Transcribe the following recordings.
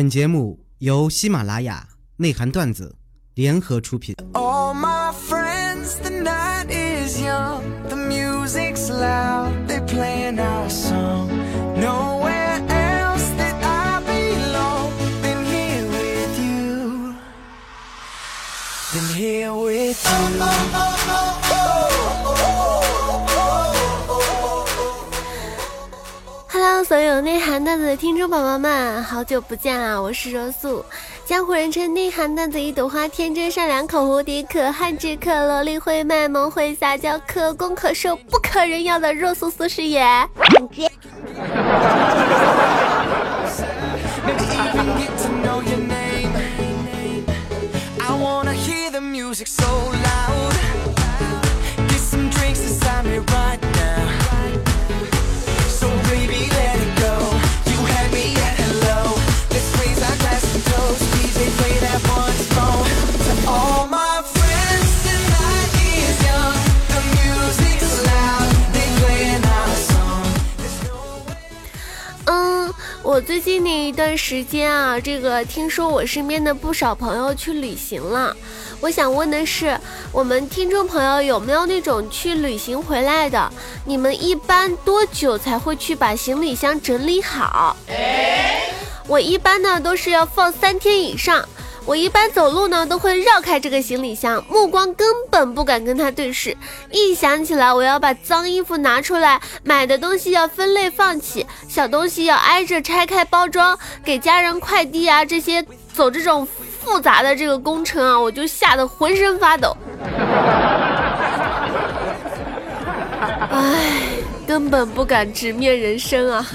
本节目由喜马拉雅内涵段子联合出品。All my friends, the night is young, the music's loud, 所有内涵段子的听众宝宝们，好久不见啦！我是若素，江湖人称内涵段子一朵花，天真善良，口无敌，可汉之可萝莉会卖萌，会撒娇，可攻可受，不可人要的若素素师爷。最近的一段时间啊，这个听说我身边的不少朋友去旅行了。我想问的是，我们听众朋友有没有那种去旅行回来的？你们一般多久才会去把行李箱整理好？我一般呢都是要放三天以上。我一般走路呢，都会绕开这个行李箱，目光根本不敢跟他对视。一想起来我要把脏衣服拿出来，买的东西要分类放起，小东西要挨着拆开包装，给家人快递啊，这些走这种复杂的这个工程啊，我就吓得浑身发抖。唉，根本不敢直面人生啊。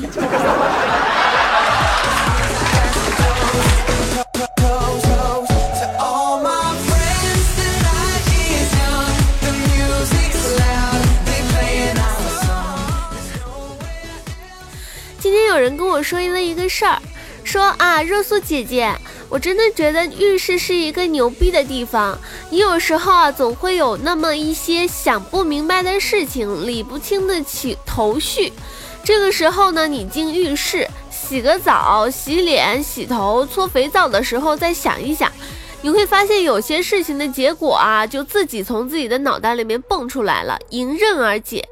人跟我说了一个事儿，说啊，热苏姐姐，我真的觉得浴室是一个牛逼的地方。你有时候啊，总会有那么一些想不明白的事情，理不清的起头绪。这个时候呢，你进浴室洗个澡、洗脸、洗头、搓肥皂的时候，再想一想。你会发现有些事情的结果啊，就自己从自己的脑袋里面蹦出来了，迎刃而解。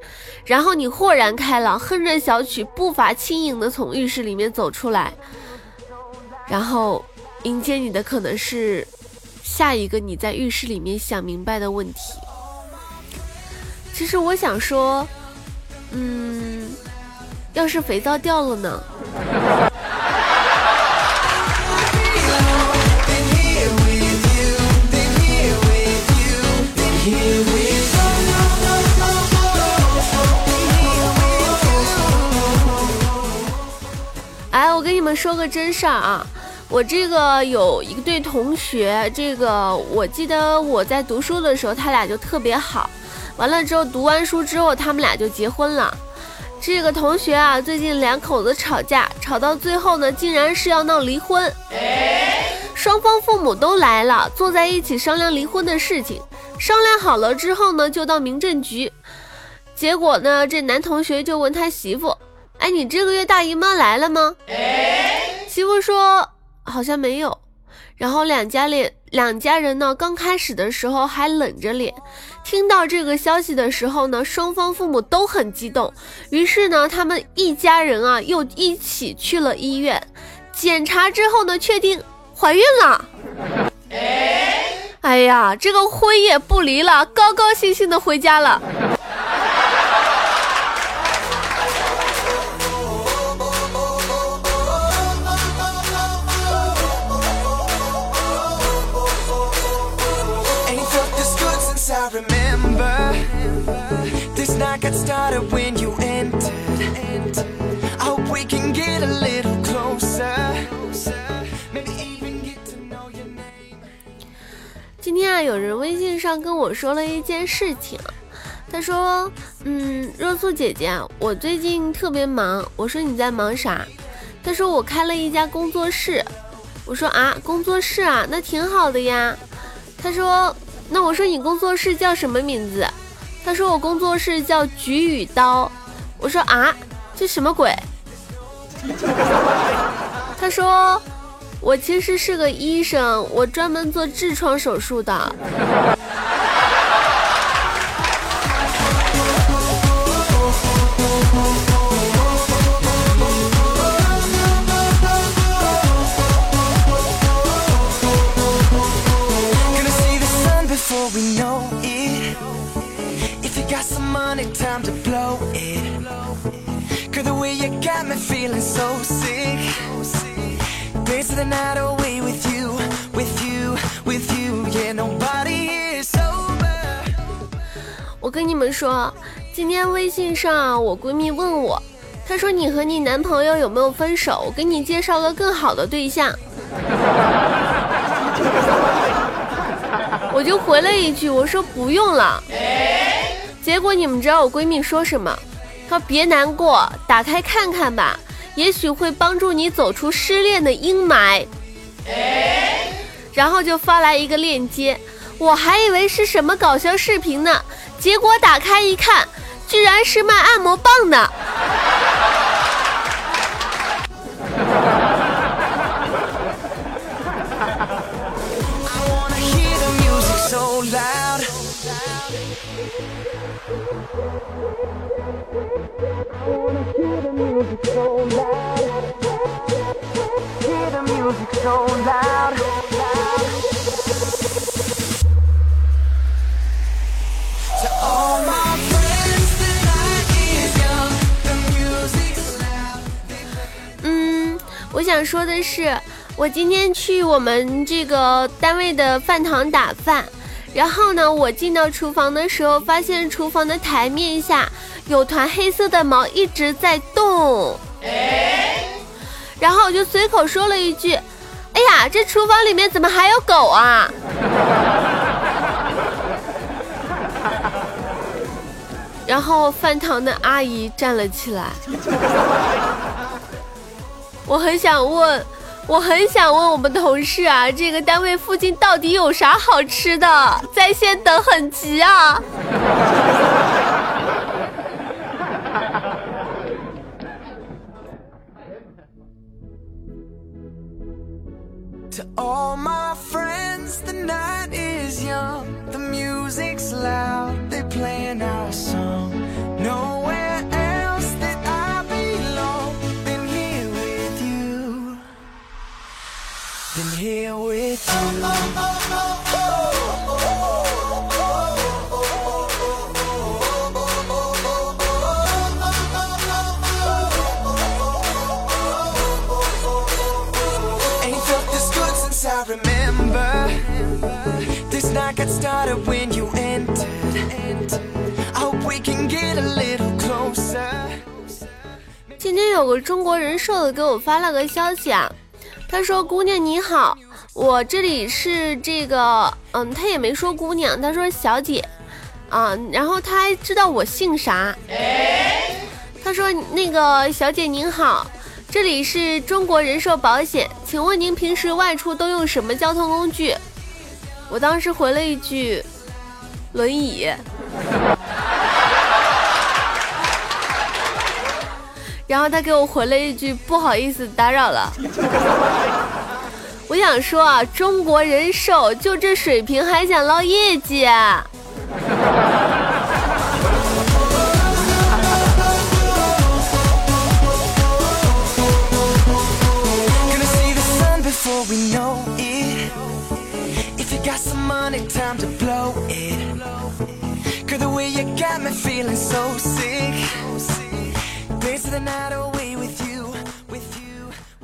然后你豁然开朗，哼着小曲，步伐轻盈的从浴室里面走出来。然后迎接你的可能是下一个你在浴室里面想明白的问题。其实我想说，嗯，要是肥皂掉了呢？们说个真事儿啊，我这个有一对同学，这个我记得我在读书的时候，他俩就特别好，完了之后读完书之后，他们俩就结婚了。这个同学啊，最近两口子吵架，吵到最后呢，竟然是要闹离婚。双方父母都来了，坐在一起商量离婚的事情。商量好了之后呢，就到民政局。结果呢，这男同学就问他媳妇：“哎，你这个月大姨妈来了吗？”媳妇说：“好像没有。”然后两家脸两家人呢，刚开始的时候还冷着脸。听到这个消息的时候呢，双方父母都很激动。于是呢，他们一家人啊，又一起去了医院。检查之后呢，确定怀孕了。哎呀，这个婚也不离了，高高兴兴的回家了。When you entered i hope we can get a little closer. Closer maybe even get to know your name. 今天啊有人微信上跟我说了一件事情他说嗯若素姐姐我最近特别忙我说你在忙啥？他说我开了一家工作室。我说啊工作室啊那挺好的呀。他说那我说你工作室叫什么名字？他说：“我工作室叫菊与刀。”我说：“啊，这什么鬼？”他说。我其实是个医生，我专门做痔疮手术的。我跟你们说，今天微信上我闺蜜问我，她说你和你男朋友有没有分手？我给你介绍个更好的对象。我就回了一句，我说不用了。结果你们知道我闺蜜说什么？她说别难过，打开看看吧，也许会帮助你走出失恋的阴霾。然后就发来一个链接，我还以为是什么搞笑视频呢。结果打开一看，居然是卖按摩棒的。想说的是，我今天去我们这个单位的饭堂打饭，然后呢，我进到厨房的时候，发现厨房的台面下有团黑色的毛一直在动，然后我就随口说了一句：“哎呀，这厨房里面怎么还有狗啊？”然后饭堂的阿姨站了起来。我很想问，我很想问我们同事啊，这个单位附近到底有啥好吃的？在线等很急啊！今天有个中国人寿的给我发了个消息啊，他说：“姑娘你好，我这里是这个，嗯，他也没说姑娘，他说小姐，啊，然后他还知道我姓啥，他说那个小姐您好，这里是中国人寿保险，请问您平时外出都用什么交通工具？”我当时回了一句：“轮椅。”然后他给我回了一句：“不好意思，打扰了。”我想说啊，中国人寿就这水平还想捞业绩？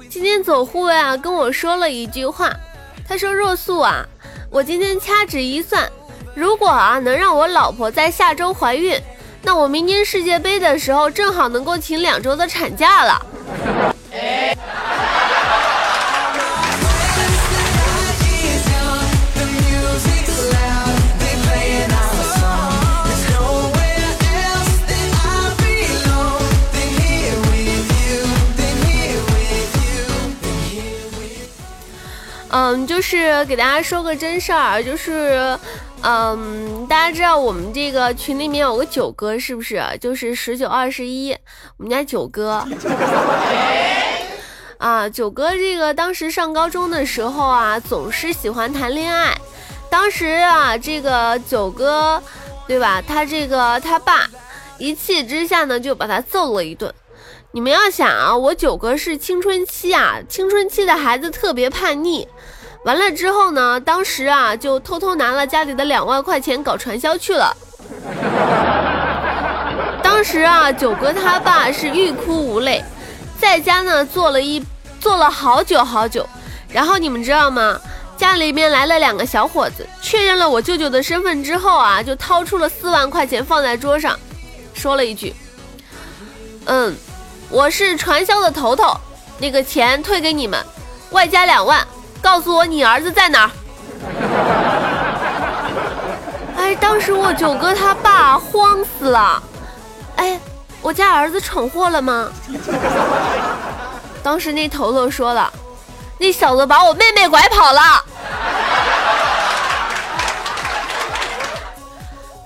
今天走护卫啊跟我说了一句话，他说：“若素啊，我今天掐指一算，如果啊能让我老婆在下周怀孕，那我明年世界杯的时候正好能够请两周的产假了。”是给大家说个真事儿，就是，嗯，大家知道我们这个群里面有个九哥，是不是？就是十九二十一，我们家九哥。啊，九哥这个当时上高中的时候啊，总是喜欢谈恋爱。当时啊，这个九哥，对吧？他这个他爸一气之下呢，就把他揍了一顿。你们要想啊，我九哥是青春期啊，青春期的孩子特别叛逆。完了之后呢，当时啊，就偷偷拿了家里的两万块钱搞传销去了。当时啊，九哥他爸是欲哭无泪，在家呢坐了一坐了好久好久。然后你们知道吗？家里面来了两个小伙子，确认了我舅舅的身份之后啊，就掏出了四万块钱放在桌上，说了一句：“嗯。”我是传销的头头，那个钱退给你们，外加两万。告诉我你儿子在哪儿？哎，当时我九哥他爸慌死了。哎，我家儿子闯祸了吗？当时那头头说了，那小子把我妹妹拐跑了。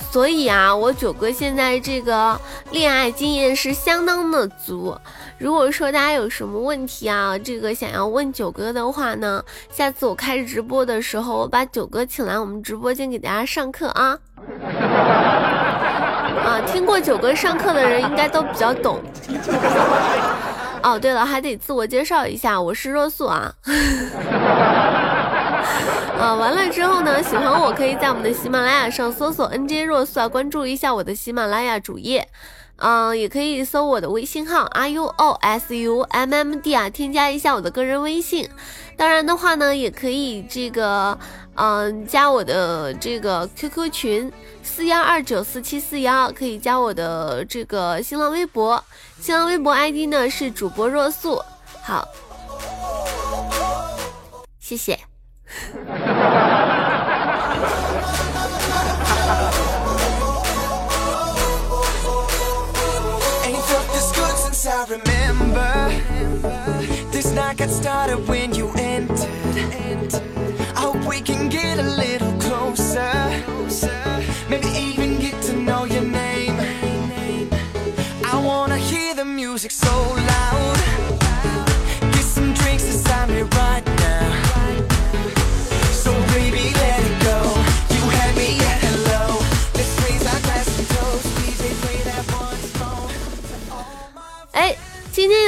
所以啊，我九哥现在这个恋爱经验是相当的足。如果说大家有什么问题啊，这个想要问九哥的话呢，下次我开直播的时候，我把九哥请来我们直播间给大家上课啊。啊，听过九哥上课的人应该都比较懂。哦，对了，还得自我介绍一下，我是若素啊。啊，完了之后呢，喜欢我可以在我们的喜马拉雅上搜索 NJ 若素啊，关注一下我的喜马拉雅主页。嗯，也可以搜我的微信号 R U O S U M M D 啊，添加一下我的个人微信。当然的话呢，也可以这个嗯加我的这个 QQ 群四幺二九四七四幺，可以加我的这个新浪微博，新浪微博 ID 呢是主播若素。好，谢谢。got started when you entered. I hope we can get a little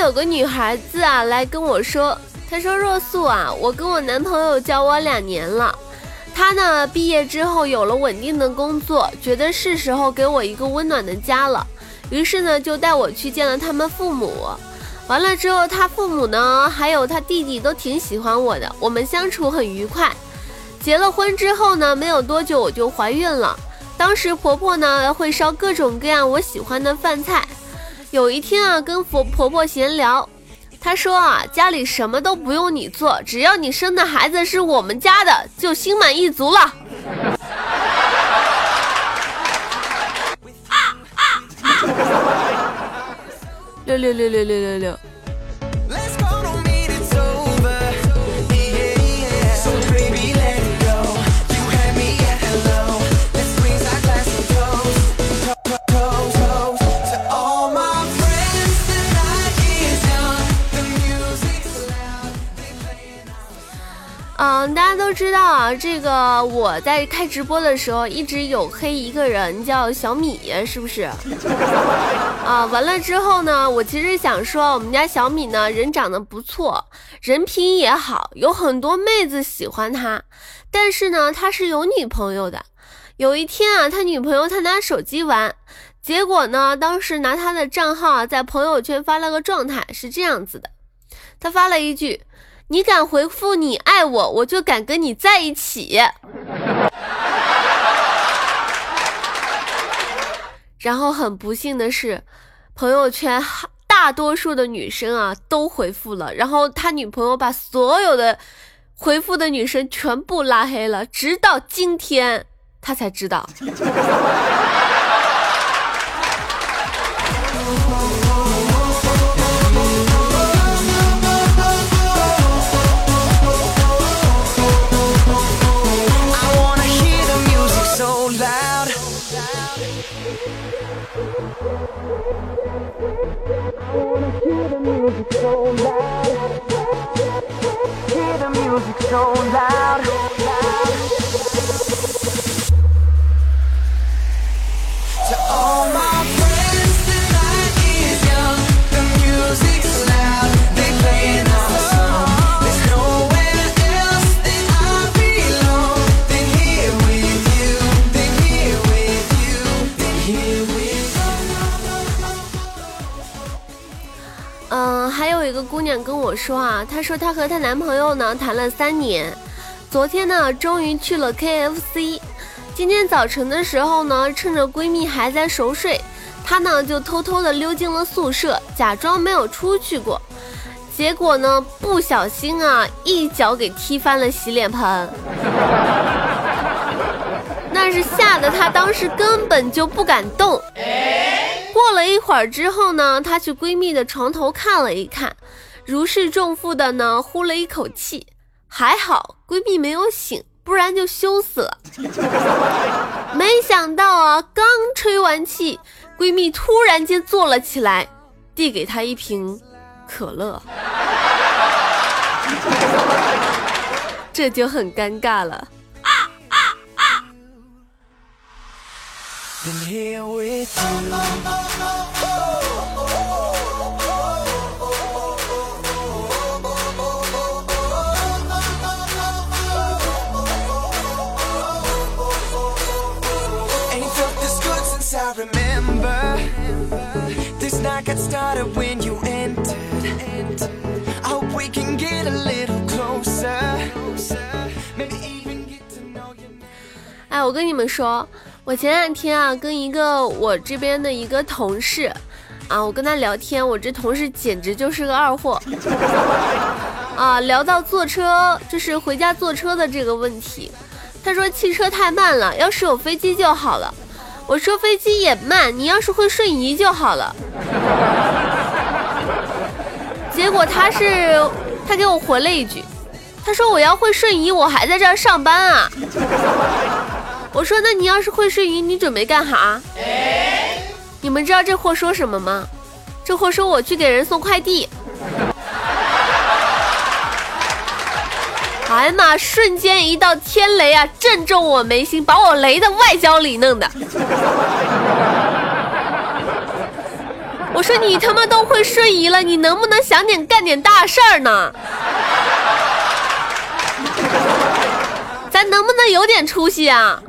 有个女孩子啊来跟我说，她说若素啊，我跟我男朋友交往两年了，他呢毕业之后有了稳定的工作，觉得是时候给我一个温暖的家了，于是呢就带我去见了他们父母。完了之后，他父母呢还有他弟弟都挺喜欢我的，我们相处很愉快。结了婚之后呢，没有多久我就怀孕了。当时婆婆呢会烧各种各样我喜欢的饭菜。有一天啊，跟婆婆婆闲聊，她说啊，家里什么都不用你做，只要你生的孩子是我们家的，就心满意足了。六六六六六六六。嗯，大家都知道啊，这个我在开直播的时候一直有黑一个人叫小米，是不是？啊，完了之后呢，我其实想说，我们家小米呢人长得不错，人品也好，有很多妹子喜欢他，但是呢他是有女朋友的。有一天啊，他女朋友他拿手机玩，结果呢，当时拿他的账号在朋友圈发了个状态，是这样子的，他发了一句。你敢回复你爱我，我就敢跟你在一起。然后很不幸的是，朋友圈大多数的女生啊都回复了，然后他女朋友把所有的回复的女生全部拉黑了，直到今天他才知道。So loud 说啊，她说她和她男朋友呢谈了三年，昨天呢终于去了 KFC，今天早晨的时候呢，趁着闺蜜还在熟睡，她呢就偷偷的溜进了宿舍，假装没有出去过，结果呢不小心啊一脚给踢翻了洗脸盆，那是吓得她当时根本就不敢动。过了一会儿之后呢，她去闺蜜的床头看了一看，如释重负的呢呼了一口气，还好闺蜜没有醒，不然就羞死了。没想到啊，刚吹完气，闺蜜突然间坐了起来，递给她一瓶可乐，这就很尴尬了。been here with you. This night got started when you entered. I hope we can get a little closer. Maybe even get to know you. 哎，我跟你们说。我前两天啊，跟一个我这边的一个同事，啊，我跟他聊天，我这同事简直就是个二货，啊，聊到坐车，就是回家坐车的这个问题，他说汽车太慢了，要是有飞机就好了。我说飞机也慢，你要是会瞬移就好了。结果他是，他给我回了一句，他说我要会瞬移，我还在这儿上班啊。我说，那你要是会瞬移，你准备干哈？你们知道这货说什么吗？这货说我去给人送快递。哎呀妈！瞬间一道天雷啊，正中我眉心，把我雷的外焦里嫩的。我说你他妈都会瞬移了，你能不能想点干点大事儿呢？咱能不能有点出息啊？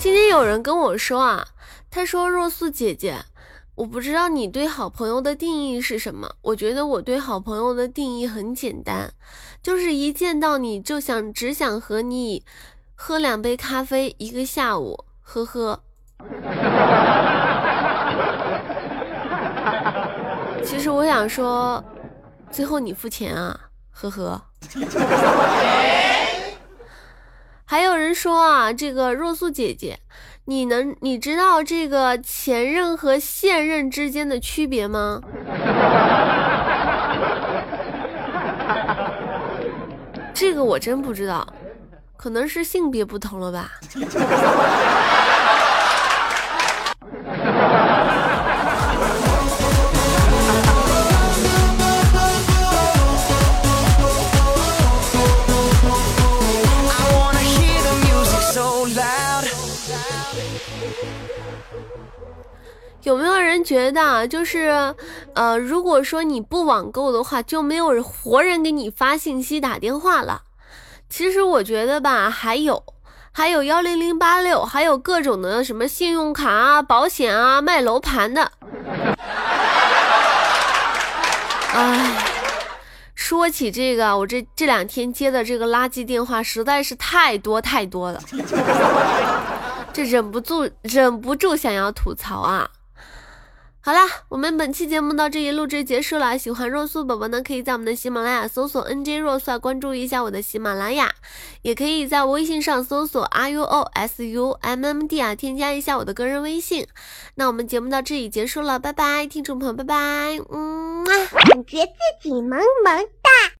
今天有人跟我说啊，他说若素姐姐，我不知道你对好朋友的定义是什么。我觉得我对好朋友的定义很简单，就是一见到你就想只想和你喝两杯咖啡一个下午，呵呵。其实我想说，最后你付钱啊，呵呵。还有人说啊，这个若素姐姐。你能你知道这个前任和现任之间的区别吗？这个我真不知道，可能是性别不同了吧。觉得，就是，呃，如果说你不网购的话，就没有活人给你发信息、打电话了？其实我觉得吧，还有，还有幺零零八六，还有各种的什么信用卡啊、保险啊、卖楼盘的。哎，说起这个，我这这两天接的这个垃圾电话实在是太多太多了，这忍不住忍不住想要吐槽啊。好啦，我们本期节目到这里录制结束了。喜欢若素宝宝呢，可以在我们的喜马拉雅搜索 NJ 若素，关注一下我的喜马拉雅，也可以在微信上搜索 RUOSUMMD 啊，添加一下我的个人微信。那我们节目到这里结束了，拜拜，听众朋友，拜拜，嗯，感觉自己萌萌哒。